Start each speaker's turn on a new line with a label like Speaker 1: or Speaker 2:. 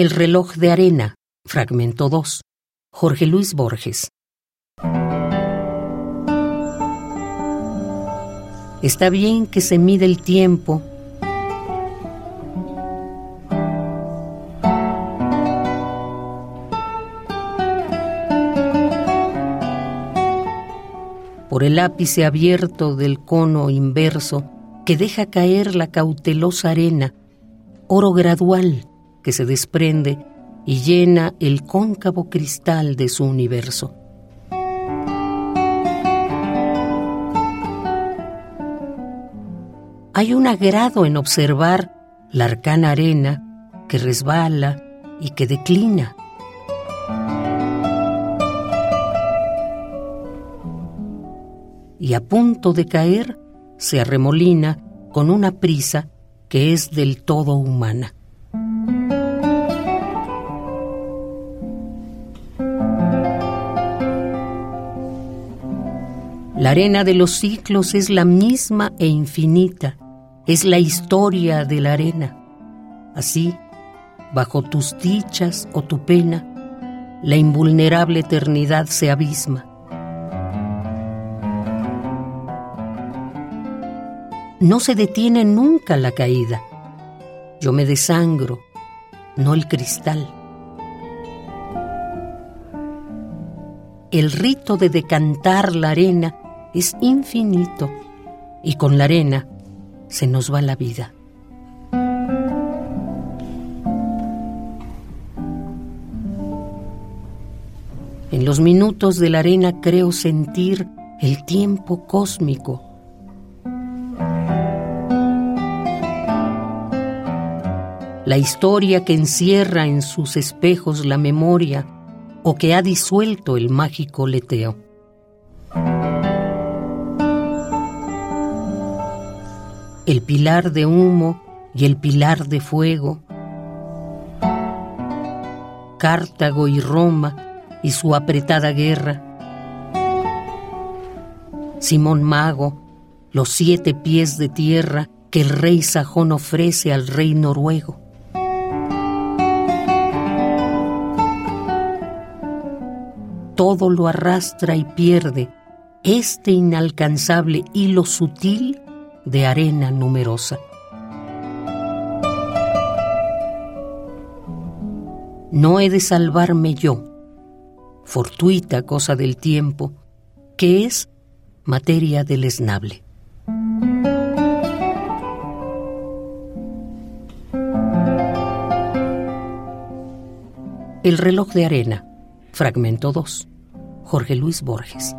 Speaker 1: El reloj de arena, fragmento 2. Jorge Luis Borges. Está bien que se mide el tiempo. Por el ápice abierto del cono inverso que deja caer la cautelosa arena, oro gradual que se desprende y llena el cóncavo cristal de su universo. Hay un agrado en observar la arcana arena que resbala y que declina. Y a punto de caer, se arremolina con una prisa que es del todo humana. La arena de los ciclos es la misma e infinita, es la historia de la arena. Así, bajo tus dichas o tu pena, la invulnerable eternidad se abisma. No se detiene nunca la caída. Yo me desangro, no el cristal. El rito de decantar la arena es infinito y con la arena se nos va la vida. En los minutos de la arena creo sentir el tiempo cósmico. La historia que encierra en sus espejos la memoria o que ha disuelto el mágico leteo. El pilar de humo y el pilar de fuego, Cartago y Roma y su apretada guerra, Simón Mago, los siete pies de tierra que el rey sajón ofrece al rey noruego. Todo lo arrastra y pierde este inalcanzable hilo sutil de arena numerosa. No he de salvarme yo, fortuita cosa del tiempo, que es materia deleznable. El reloj de arena, fragmento 2, Jorge Luis Borges.